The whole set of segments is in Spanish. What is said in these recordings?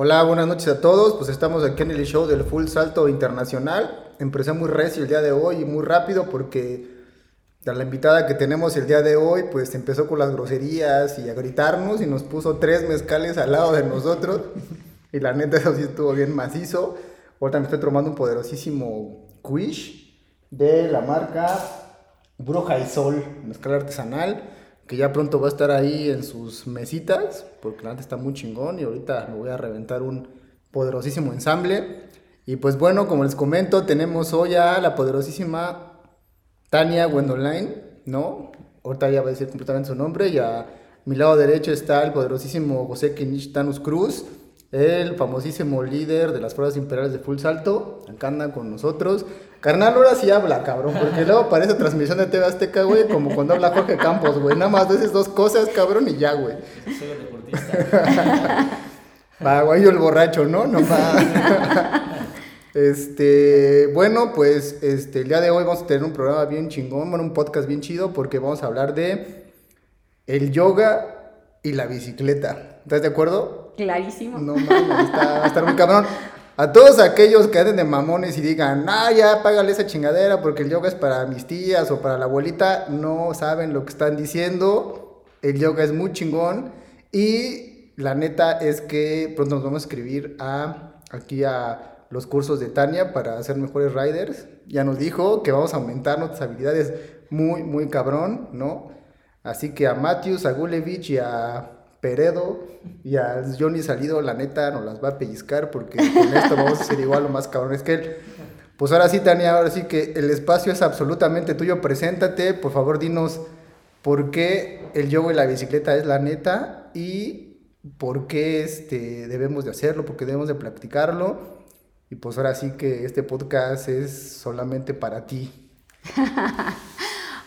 Hola, buenas noches a todos. Pues estamos aquí en el show del Full Salto Internacional. Empecé muy recio el día de hoy y muy rápido porque la invitada que tenemos el día de hoy pues empezó con las groserías y a gritarnos y nos puso tres mezcales al lado de nosotros. Y la neta eso sí estuvo bien macizo. Ahorita me estoy tomando un poderosísimo Quish de la marca Bruja y Sol, mezcal artesanal que ya pronto va a estar ahí en sus mesitas, porque la está muy chingón y ahorita me voy a reventar un poderosísimo ensamble. Y pues bueno, como les comento, tenemos hoy a la poderosísima Tania Wendoline, ¿no? Ahorita ya va a decir completamente su nombre y a mi lado derecho está el poderosísimo José Kinich Tanus Cruz, el famosísimo líder de las Fuerzas Imperiales de Full Salto, acá anda con nosotros. Carnal, ahora sí habla, cabrón, porque luego parece transmisión de TV Azteca, güey, como cuando habla Jorge Campos, güey. Nada más de esas dos cosas, cabrón, y ya, güey. Soy el deportista. Va, güey, yo el borracho, ¿no? No va. Este, bueno, pues este, el día de hoy vamos a tener un programa bien chingón, bueno, un podcast bien chido, porque vamos a hablar de el yoga y la bicicleta. ¿Estás de acuerdo? Clarísimo. No mames, está, va a estar muy cabrón. A todos aquellos que anden de mamones y digan, ah, ya, págale esa chingadera porque el yoga es para mis tías o para la abuelita, no saben lo que están diciendo. El yoga es muy chingón y la neta es que pronto nos vamos a escribir a, aquí a los cursos de Tania para ser mejores riders. Ya nos dijo que vamos a aumentar nuestras habilidades muy, muy cabrón, ¿no? Así que a Matthews, a Gulevich y a Peredo y a Johnny Salido, la neta, nos las va a pellizcar porque con esto vamos a ser igual o más cabrones que él. Pues ahora sí, Tania, ahora sí que el espacio es absolutamente tuyo. Preséntate, por favor, dinos por qué el yoga y la bicicleta es la neta y por qué este, debemos de hacerlo, por qué debemos de practicarlo. Y pues ahora sí que este podcast es solamente para ti.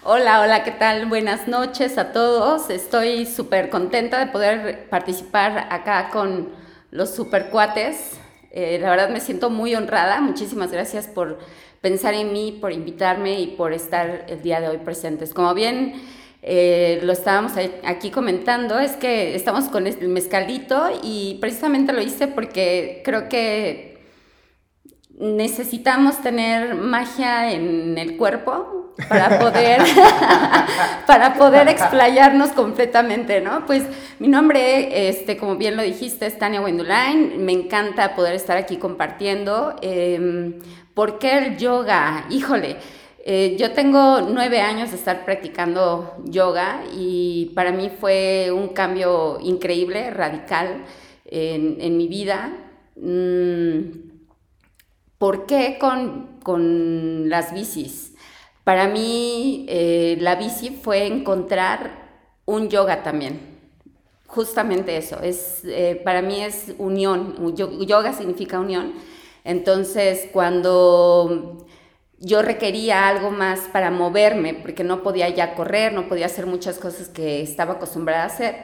Hola, hola, ¿qué tal? Buenas noches a todos. Estoy súper contenta de poder participar acá con los super cuates. Eh, la verdad me siento muy honrada. Muchísimas gracias por pensar en mí, por invitarme y por estar el día de hoy presentes. Como bien eh, lo estábamos aquí comentando, es que estamos con el mezcalito y precisamente lo hice porque creo que necesitamos tener magia en el cuerpo para poder, para poder explayarnos completamente, ¿no? Pues mi nombre, este, como bien lo dijiste, es Tania Wendulain. Me encanta poder estar aquí compartiendo. Eh, ¿Por qué el yoga? Híjole. Eh, yo tengo nueve años de estar practicando yoga y para mí fue un cambio increíble, radical en, en mi vida. Mm, ¿Por qué con, con las bicis? Para mí eh, la bici fue encontrar un yoga también. Justamente eso, es, eh, para mí es unión, yoga significa unión. Entonces cuando yo requería algo más para moverme, porque no podía ya correr, no podía hacer muchas cosas que estaba acostumbrada a hacer,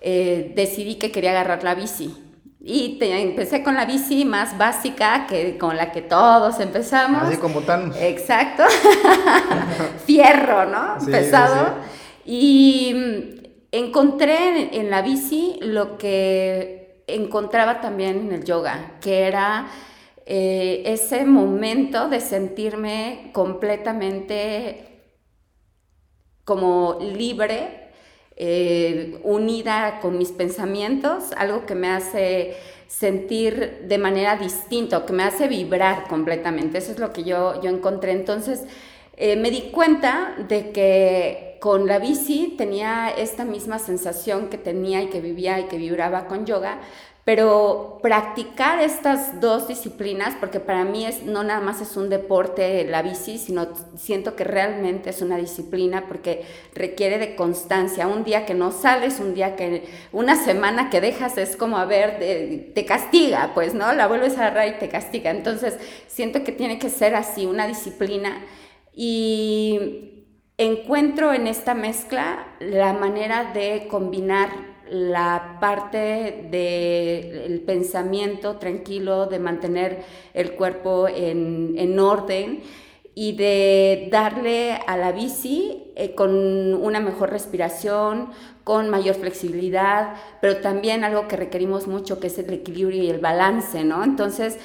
eh, decidí que quería agarrar la bici. Y empecé con la bici más básica que con la que todos empezamos. Así como tan. Exacto. Fierro, ¿no? Pesado. Y mm, encontré en, la bici lo que encontraba también en el yoga, que era eh, ese momento de sentirme completamente como libre eh, unida con mis pensamientos, algo que me hace sentir de manera distinta, que me hace vibrar completamente. Eso es lo que yo, yo encontré. Entonces, eh, me di cuenta de que con la bici tenía esta misma sensación que tenía y que vivía y que vibraba con yoga, pero practicar estas dos disciplinas, porque para mí es, no nada más es un deporte la bici, sino siento que realmente es una disciplina porque requiere de constancia. Un día que no sales, un día que, una semana que dejas es como, a ver, te castiga, pues, ¿no? La vuelves a agarrar y te castiga. Entonces, siento que tiene que ser así, una disciplina. Y encuentro en esta mezcla la manera de combinar la parte del pensamiento tranquilo, de mantener el cuerpo en, orden y de darle a la bici eh, con una mejor respiración, con mayor flexibilidad, pero también algo que requerimos mucho, que es el equilibrio y el balance, ¿no? Entonces,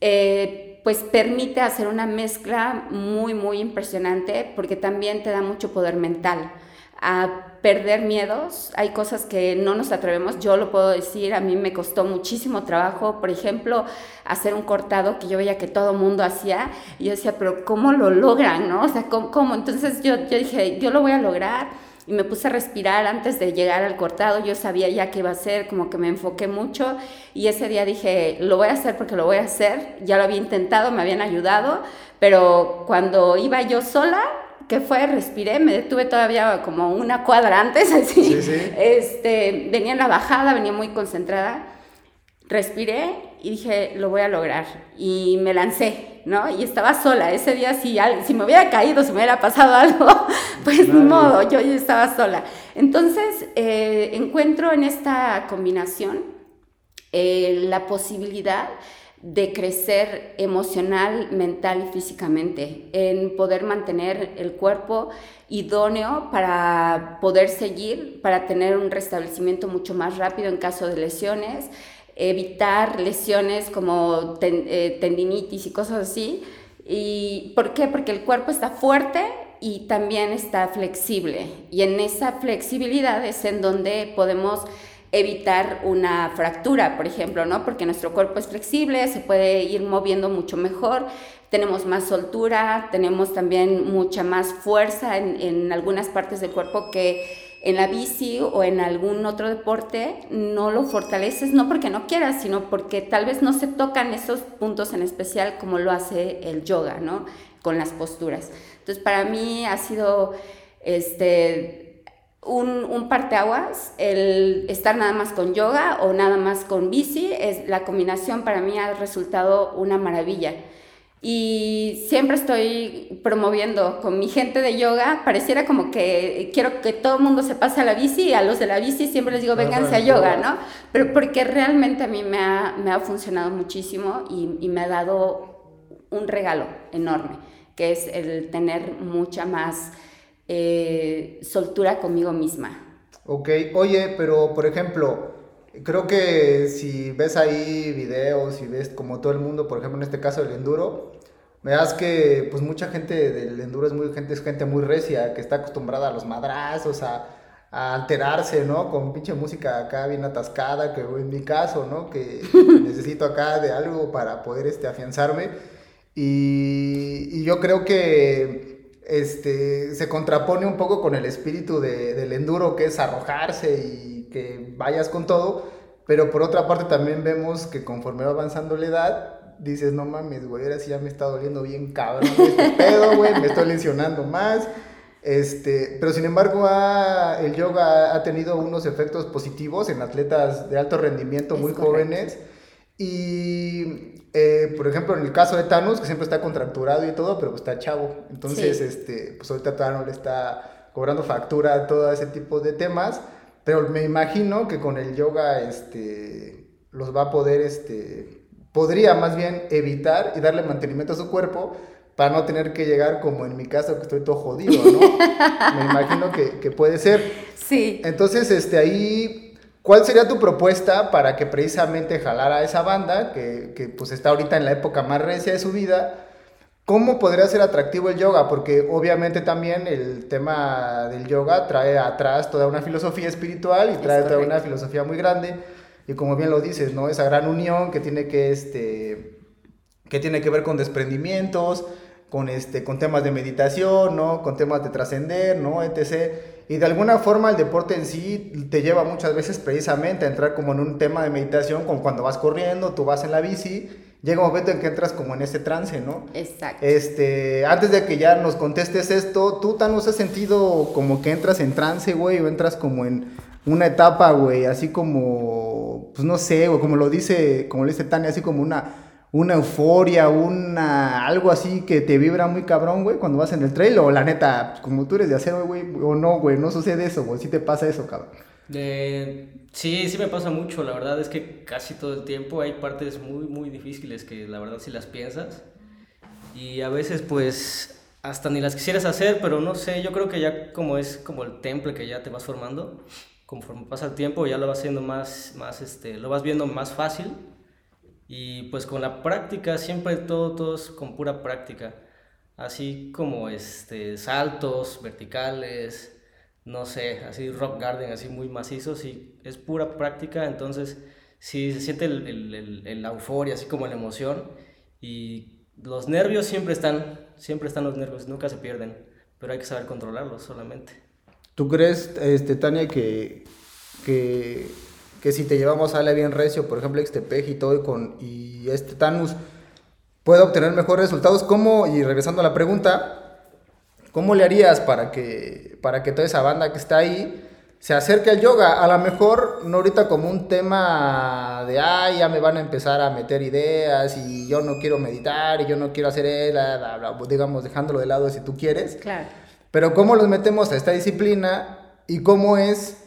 eh, pues permite hacer una mezcla muy, muy impresionante porque también te da mucho poder mental a perder miedos. Hay cosas que no nos atrevemos, yo lo puedo decir, a mí me costó muchísimo trabajo, por ejemplo, hacer un cortado que yo veía que todo mundo hacía y yo decía, pero ¿cómo lo logran? ¿no? O sea, ¿cómo? Entonces yo, yo dije, yo lo voy a lograr y me puse a respirar antes de llegar al cortado, yo sabía ya qué iba a hacer, como que me enfoqué mucho y ese día dije, lo voy a hacer porque lo voy a hacer, ya lo había intentado, me habían ayudado, pero cuando iba yo sola, que fue, respiré, me detuve todavía como una cuadra antes, así. Este, venía en la bajada, venía muy concentrada. Respiré y dije, lo voy a lograr. Y me lancé, ¿no? Y estaba sola. Ese día, si, si me hubiera caído, si me hubiera pasado algo, pues ni modo, yo ya estaba sola. Entonces, eh, encuentro en esta combinación eh, la posibilidad de crecer emocional, mental y físicamente, en poder mantener el cuerpo idóneo para poder seguir, para tener un restablecimiento mucho más rápido en caso de lesiones, evitar lesiones como eh, tendinitis y cosas así. ¿Y por qué? Porque el cuerpo está fuerte y también está flexible. Y en esa flexibilidad es en donde podemos evitar una fractura, por ejemplo, ¿no? Porque nuestro cuerpo es flexible, se puede ir moviendo mucho mejor, tenemos más soltura, tenemos también mucha más fuerza en, en algunas partes del cuerpo que en la bici o en algún otro deporte no lo fortaleces, no porque no quieras, sino porque tal vez no se tocan esos puntos en especial como lo hace el yoga, ¿no? Con las posturas. Entonces, para mí ha sido este un, un parteaguas, el estar nada más con yoga o nada más con bici, es, la combinación para mí ha resultado una maravilla. Y siempre estoy promoviendo con mi gente de yoga, pareciera como que quiero que todo el mundo se pase a la bici y a los de la bici siempre les digo, vénganse a yoga, ¿no? Pero porque realmente a mí me ha, me ha funcionado muchísimo y, y me ha dado un regalo enorme, que es el tener mucha más eh, soltura conmigo misma. Ok, oye, pero por ejemplo, creo que si ves ahí videos y ves como todo el mundo, por ejemplo en este caso del enduro, veas que pues mucha gente del enduro es muy gente es gente muy recia, que está acostumbrada a los madrazos, a, a alterarse, ¿no? Con pinche música acá bien atascada, que en mi caso, ¿no? Que necesito acá de algo para poder este, afianzarme. Y, y yo creo que este, se contrapone un poco con el espíritu del enduro, que es arrojarse y que vayas con todo, pero por otra parte también vemos que conforme va avanzando la edad, dices, no mames, güey, ahora sí ya me está doliendo bien cabrón este pedo, güey, me estoy lesionando más. Este, pero sin embargo, el yoga ha tenido unos efectos positivos en atletas de alto rendimiento muy jóvenes. Y eh, por ejemplo, en el caso de Thanos, que siempre está contracturado y todo, pero pues está chavo. Entonces, este, pues ahorita Thanos le está cobrando factura todo ese tipo de temas. Pero me imagino que con el yoga, este, los va a poder, este, podría más bien evitar y darle mantenimiento a su cuerpo para no tener que llegar como en mi caso que estoy todo jodido, ¿no? me imagino que, que puede ser. Sí. Entonces, este, ahí ¿Cuál sería tu propuesta para que precisamente jalara a esa banda que, que, pues está ahorita en la época más recia de su vida? ¿Cómo podría ser atractivo el yoga? Porque obviamente también el tema del yoga trae atrás toda una filosofía espiritual y trae toda una filosofía muy grande. Y como bien lo dices, ¿no? Esa gran unión que tiene que, este, que, tiene que ver con desprendimientos, con, este, con temas de meditación, ¿no? Con temas de trascender, ¿no? Etc. Y de alguna forma el deporte en sí te lleva muchas veces precisamente a entrar como en un tema de meditación, como cuando vas corriendo, tú vas en la bici, llega un momento en que entras como en ese trance, ¿no? Exacto. Este, antes de que ya nos contestes esto, ¿tú tan nos has sentido como que entras en trance, güey, o entras como en una etapa, güey, así como, pues no sé, güey, como lo dice, como lo dice Tania, así como una una euforia, una algo así que te vibra muy cabrón, güey, cuando vas en el trail o la neta, como tú eres de acero, güey, o no, güey, no sucede eso, güey, sí te pasa eso, cabrón. sí, sí me pasa mucho, la verdad es que casi todo el tiempo hay partes muy, muy difíciles que la verdad si las piensas y a veces pues hasta ni las quisieras hacer, pero no sé, yo creo que ya como es como el temple que ya te vas formando, conforme pasa el tiempo ya lo vas haciendo más, más este, lo vas viendo más fácil y pues con la práctica, siempre todo, todo es con pura práctica. Así como este, saltos verticales, no sé, así rock garden, así muy macizos, y es pura práctica, entonces sí se siente el, el, el, la euforia, así como la emoción, y los nervios siempre están, siempre están los nervios, nunca se pierden, pero hay que saber controlarlos solamente. ¿Tú crees, este, Tania, que, que que si te llevamos a Ale bien recio, por ejemplo, Xtepej y todo, y, con, y este Tanus puede obtener mejores resultados, ¿cómo, y regresando a la pregunta, ¿cómo le harías para que, para que toda esa banda que está ahí se acerque al yoga? A lo mejor no ahorita como un tema de, ay, ya me van a empezar a meter ideas y yo no quiero meditar y yo no quiero hacer él, digamos, dejándolo de lado si tú quieres. Claro. Pero ¿cómo los metemos a esta disciplina y cómo es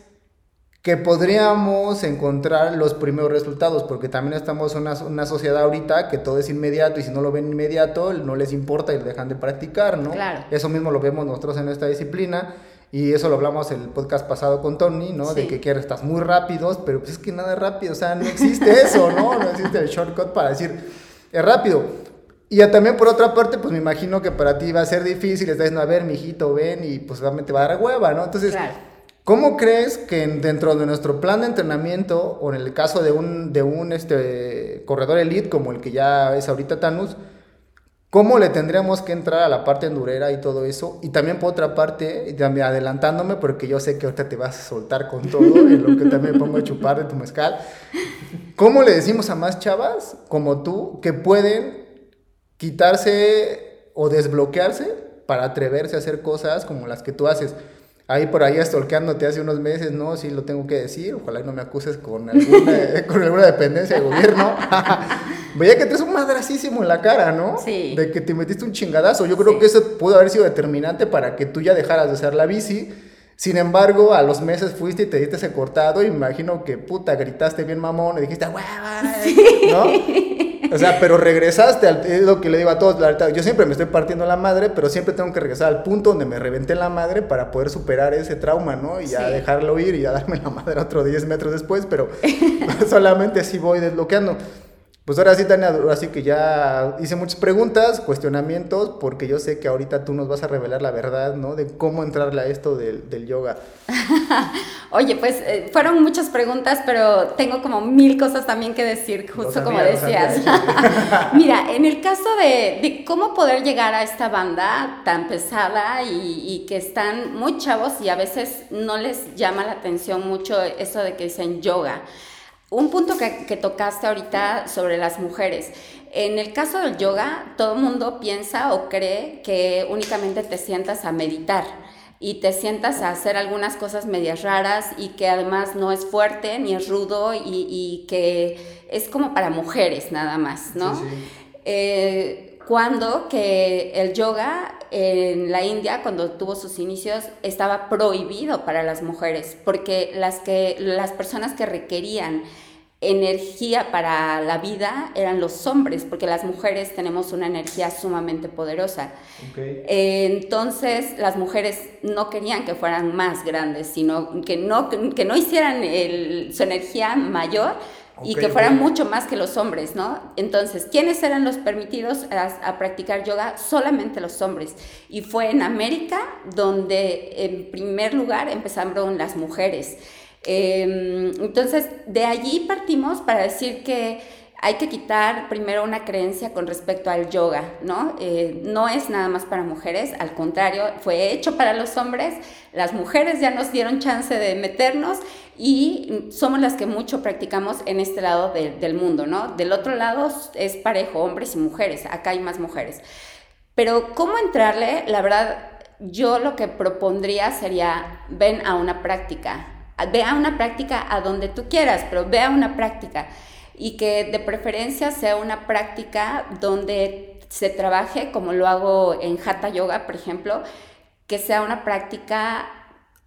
que podríamos encontrar los primeros resultados, porque también estamos en una, una, sociedad ahorita que todo es inmediato y si no lo ven inmediato no les importa y lo dejan de practicar, ¿no? Claro. Eso mismo lo vemos nosotros en esta disciplina y eso lo hablamos en el podcast pasado con Tony, ¿no? De que quieres, estás muy rápidos, pero pues es que nada rápido, o sea, no existe eso, ¿no? No existe el shortcut para decir, es rápido. Y ya también por otra parte, pues me imagino que para ti va a ser difícil, estás diciendo, a ver, mijito, ven, y pues realmente va a dar hueva, ¿no? Entonces, claro ¿Cómo crees que dentro de nuestro plan de entrenamiento, o en el caso de un, de un este, corredor elite como el que ya es ahorita Tanus, cómo le tendríamos que entrar a la parte endurera y todo eso? Y también por otra parte, adelantándome, porque yo sé que ahorita te vas a soltar con todo, en lo que también pongo a chupar de tu mezcal. ¿Cómo le decimos a más chavas como tú que pueden quitarse o desbloquearse para atreverse a hacer cosas como las que tú haces? Ahí por ahí estolqueándote hace unos meses, no, sí lo tengo que decir, ojalá no me acuses con alguna, con alguna dependencia de gobierno. Veía que te es un madracísimo en la cara, ¿no? Sí. De que te metiste un chingadazo. Yo creo que eso pudo haber sido determinante para que tú ya dejaras de hacer la bici. Sin embargo, a los meses fuiste y te diste ese cortado y me imagino que puta, gritaste bien mamón y dijiste, ¡hueva! ¿No? O sea, pero regresaste, al, es lo que le digo a todos, la verdad, yo siempre me estoy partiendo la madre, pero siempre tengo que regresar al punto donde me reventé la madre para poder superar ese trauma, ¿no? Y ya dejarlo ir y ya darme la madre otro 10 metros después, pero solamente así voy desbloqueando. Pues ahora sí, Tania, así que ya hice muchas preguntas, cuestionamientos, porque yo sé que ahorita tú nos vas a revelar la verdad, ¿no? De cómo entrarle a esto del, del yoga. Oye, pues eh, fueron muchas preguntas, pero tengo como mil cosas también que decir, justo como decías. Mira, en el caso de, de, cómo poder llegar a esta banda tan pesada y, y que están muy chavos y a veces no les llama la atención mucho eso de que dicen yoga. Un punto que, tocaste ahorita sobre las mujeres. En el caso del yoga, todo el mundo piensa o cree que únicamente te sientas a meditar y te sientas a hacer algunas cosas medias raras y que además no es fuerte ni es rudo y, que es como para mujeres nada más, ¿no? Eh, cuando que el yoga en la India, cuando tuvo sus inicios, estaba prohibido para las mujeres, porque las, que, las personas que requerían energía para la vida eran los hombres, porque las mujeres tenemos una energía sumamente poderosa. entonces las mujeres no querían que fueran más grandes, sino que no, que no hicieran su energía mayor y que fueran mucho más que los hombres, ¿no? Entonces, ¿quiénes eran los permitidos a, practicar yoga? Solamente los hombres. Y fue en América donde en primer lugar empezaron las mujeres. Em, entonces, de allí partimos para decir que hay que quitar primero una creencia con respecto al yoga, ¿no? Eh, no es nada más para mujeres, al contrario, fue hecho para los hombres, las mujeres ya nos dieron chance de meternos y somos las que mucho practicamos en este lado del mundo, ¿no? Del otro lado es parejo, hombres y mujeres, acá hay más mujeres. Pero ¿cómo entrarle? La verdad, yo lo que propondría sería, ven a una práctica, ve a una práctica a donde tú quieras, pero ve a una práctica y que de preferencia sea una práctica donde se trabaje, como lo hago en Hatha Yoga, por ejemplo, que sea una práctica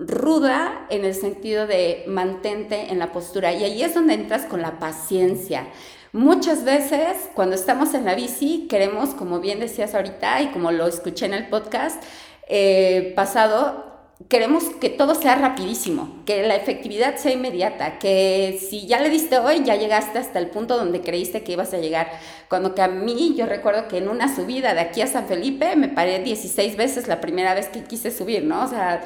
ruda en el sentido de mantente en la postura. Y ahí es donde entras con la paciencia. Muchas veces cuando estamos en la bici queremos, como bien decías ahorita y como lo escuché en el podcast eh, pasado, queremos que todo sea rapidísimo, que la efectividad sea inmediata, que si ya le diste hoy, ya llegaste hasta el punto donde creíste que ibas a llegar. Cuando que a mí, yo recuerdo que en una subida de aquí a San Felipe me paré 16 veces la primera vez que quise subir, ¿no? O sea,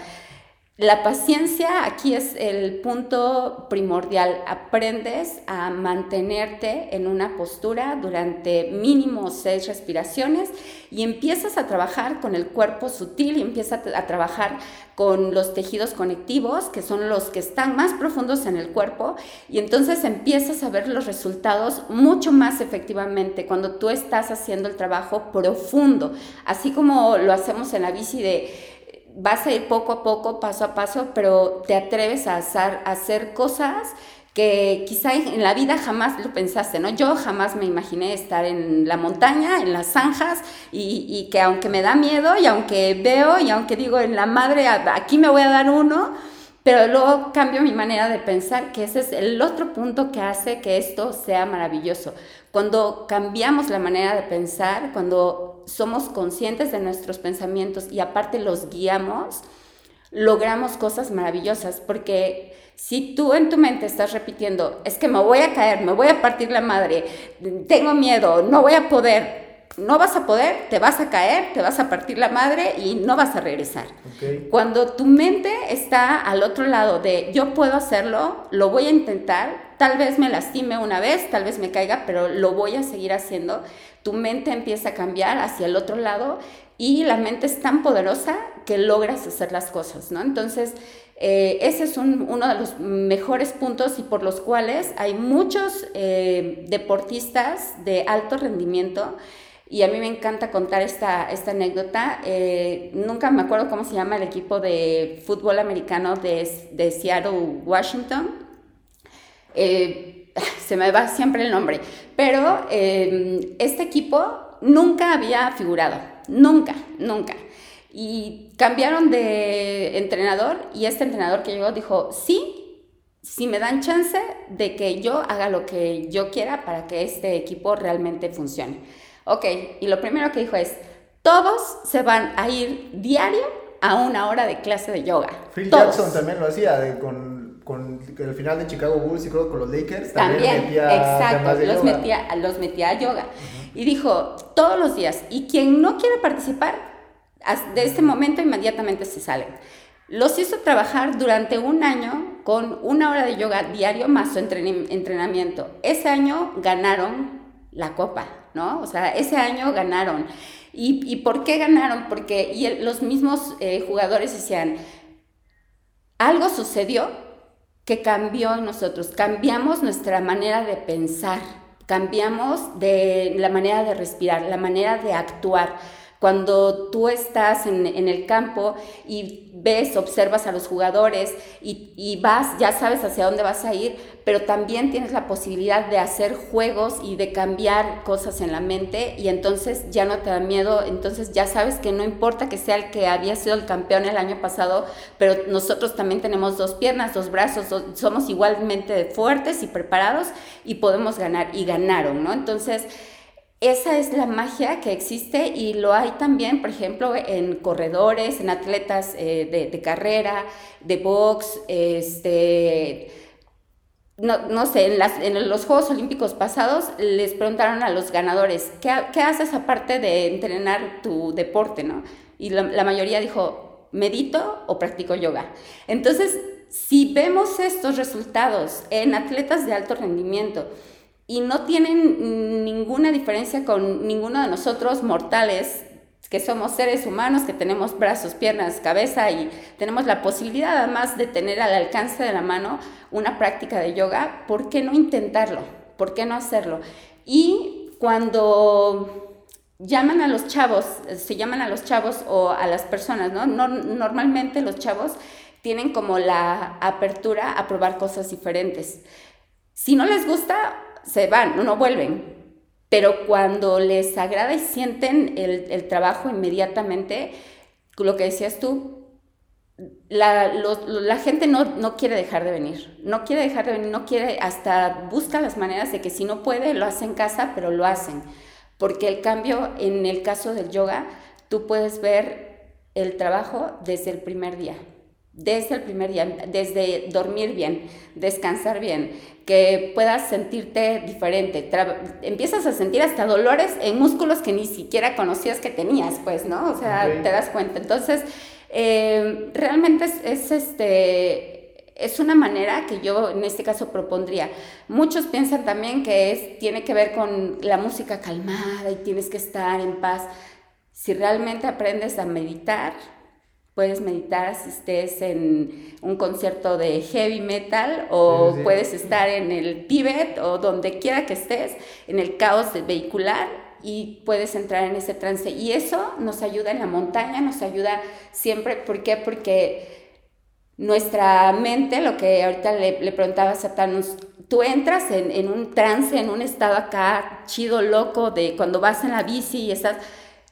la paciencia aquí es el punto primordial. Aprendes a mantenerte en una postura durante mínimo seis respiraciones y empiezas a trabajar con el cuerpo sutil y empiezas a trabajar con los tejidos conectivos, que son los que están más profundos en el cuerpo, y entonces empiezas a ver los resultados mucho más efectivamente cuando tú estás haciendo el trabajo profundo, así como lo hacemos en la bici de vas a ir poco a poco, paso a paso, pero te atreves a hacer, hacer cosas que quizá en la vida jamás lo pensaste, ¿no? Yo jamás me imaginé estar en la montaña, en las zanjas, y, y, que aunque me da miedo, y aunque veo, y aunque digo en la madre, aquí me voy a dar uno, pero luego cambio mi manera de pensar, que ese es el otro punto que hace que esto sea maravilloso. Cuando cambiamos la manera de pensar, cuando somos conscientes de nuestros pensamientos y aparte los guiamos, logramos cosas maravillosas, porque si tú en tu mente estás repitiendo, es que me voy a caer, me voy a partir la madre, tengo miedo, no voy a poder, no vas a poder, te vas a caer, te vas a partir la madre y no vas a regresar. Cuando tu mente está al otro lado de yo puedo hacerlo, lo voy a intentar, tal vez me lastime una vez, tal vez me caiga, pero lo voy a seguir haciendo, tu mente empieza a cambiar hacia el otro lado y la mente es tan poderosa que logras hacer las cosas, ¿no? Entonces, eh, ese es uno de los mejores puntos y por los cuales hay muchos eh, deportistas de alto rendimiento y a mí me encanta contar esta, esta anécdota. Eh, nunca me acuerdo cómo se llama el equipo de fútbol americano de, de Seattle, Washington. Eh, se me va siempre el nombre. Pero eh, este equipo nunca había figurado. Nunca, nunca. Y cambiaron de entrenador y este entrenador que llegó dijo, sí, si me dan chance de que yo haga lo que yo quiera para que este equipo realmente funcione. Ok, y lo primero que dijo es, todos se van a ir diario a una hora de clase de yoga. Phil Jackson también lo hacía con, con, el final de Chicago Bulls y creo con los Lakers. También, metía exacto, los, Metía, los metía a yoga. Y dijo, todos los días, y quien no quiere participar, de este momento inmediatamente se salen. Los hizo trabajar durante un año con una hora de yoga diario más su entrenamiento. Ese año ganaron la copa. ¿no? O sea, ese año ganaron. ¿Y, por qué ganaron? Porque y los mismos eh, jugadores decían, algo sucedió que cambió en nosotros, cambiamos nuestra manera de pensar, cambiamos de la manera de respirar, la manera de actuar. Cuando tú estás en, el campo y ves, observas a los jugadores y, vas, ya sabes hacia dónde vas a ir, pero también tienes la posibilidad de hacer juegos y de cambiar cosas en la mente y entonces ya no te da miedo, entonces ya sabes que no importa que sea el que había sido el campeón el año pasado, pero nosotros también tenemos dos piernas, dos brazos, somos igualmente fuertes y preparados y podemos ganar y ganaron, ¿no? Entonces, esa es la magia que existe y lo hay también, por ejemplo, en corredores, en atletas eh, de, carrera, de box, este, no, sé, en, los Juegos Olímpicos pasados les preguntaron a los ganadores, ¿qué, haces aparte de entrenar tu deporte? ¿no? Y la mayoría dijo, medito o practico yoga. Entonces, si vemos estos resultados en atletas de alto rendimiento, y no tienen ninguna diferencia con ninguno de nosotros mortales que somos seres humanos, que tenemos brazos, piernas, cabeza y tenemos la posibilidad además de tener al alcance de la mano una práctica de yoga, ¿por qué no intentarlo? ¿Por qué no hacerlo? Y cuando llaman a los chavos, se llaman a los chavos o a las personas, ¿no? normalmente los chavos tienen como la apertura a probar cosas diferentes. Si no les gusta, se van, no vuelven. Pero cuando les agrada y sienten el, trabajo inmediatamente, lo que decías tú, la, la gente no, no, quiere dejar de venir, no quiere dejar de venir, no quiere, hasta busca las maneras de que si no puede, lo hace en casa, pero lo hacen. Porque el cambio en el caso del yoga, tú puedes ver el trabajo desde el primer día desde el primer día, desde dormir bien, descansar bien, que puedas sentirte diferente. empiezas a sentir hasta dolores en músculos que ni siquiera conocías que tenías, pues, ¿no? O sea, te das cuenta. Entonces, eh, realmente es, este es una manera que yo en este caso propondría. Muchos piensan también que es, tiene que ver con la música calmada y tienes que estar en paz. Si realmente aprendes a meditar, puedes meditar si estés en un concierto de heavy metal o puedes estar en el Tíbet o donde quiera que estés, en el caos vehicular y puedes entrar en ese trance. Y eso nos ayuda en la montaña, nos ayuda siempre. ¿Por qué? Porque nuestra mente, lo que ahorita le, le preguntaba a Satanus, tú entras en, en un trance, en un estado acá chido, loco, de cuando vas en la bici y estás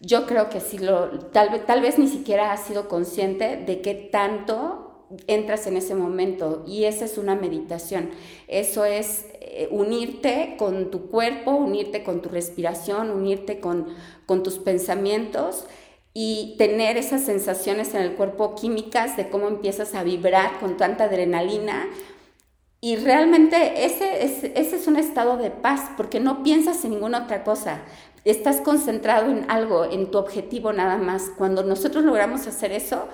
yo creo que sí lo, tal, vez ni siquiera has sido consciente de qué tanto entras en ese momento y esa es una meditación. Eso es eh, unirte con tu cuerpo, unirte con tu respiración, unirte con, tus pensamientos y tener esas sensaciones en el cuerpo químicas de cómo empiezas a vibrar con tanta adrenalina. Y realmente ese es, ese es un estado de paz porque no piensas en ninguna otra cosa estás concentrado en algo, en tu objetivo nada más. Cuando nosotros logramos hacer eso,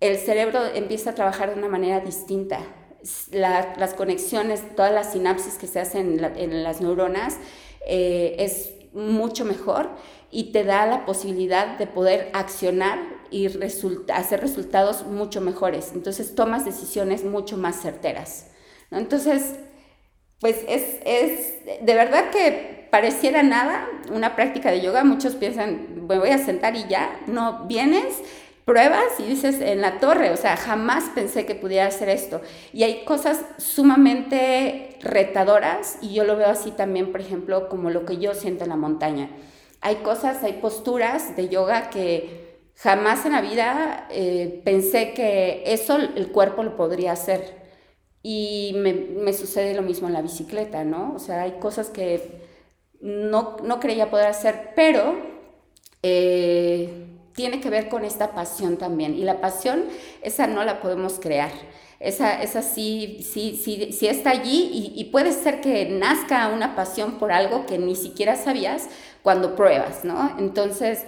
el cerebro empieza a trabajar de una manera distinta. las conexiones, todas las sinapsis que se hacen en, las neuronas eh, es mucho mejor y te da la posibilidad de poder accionar y hacer resultados mucho mejores. Entonces tomas decisiones mucho más certeras. Entonces, pues es, es de verdad que pareciera nada, una práctica de yoga, muchos piensan, me voy a sentar y ya, no, vienes, pruebas y dices en la torre, o sea, jamás pensé que pudiera hacer esto. Y hay cosas sumamente retadoras y yo lo veo así también, por ejemplo, como lo que yo siento en la montaña. Hay cosas, hay posturas de yoga que jamás en la vida eh, pensé que eso el cuerpo lo podría hacer. Y me, me sucede lo mismo en la bicicleta, ¿no? O sea, hay cosas que no, no creía poder hacer, pero eh, tiene que ver con esta pasión también. Y la pasión, esa no la podemos crear. Esa, esa sí, sí, sí, sí está allí y, puede ser que nazca una pasión por algo que ni siquiera sabías cuando pruebas, ¿no? Entonces,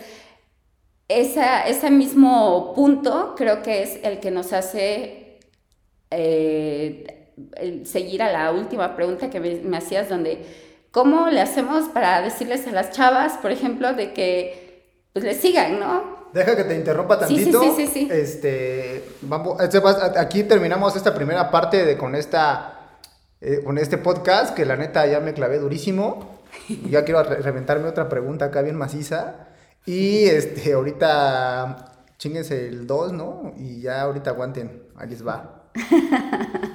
esa, ese mismo punto creo que es el que nos hace eh, seguir a la última pregunta que me hacías, donde ¿Cómo le hacemos para decirles a las chavas, por ejemplo, de que pues les sigan, ¿no? Deja que te interrumpa tantito. Sí, sí, sí, sí. Este, vamos, este aquí terminamos esta primera parte de con esta eh, con este podcast que la neta ya me clavé durísimo. Ya quiero reventarme otra pregunta acá bien maciza. Y este, ahorita chinguense el 2, ¿no? Y ya ahorita aguanten, ahí les va.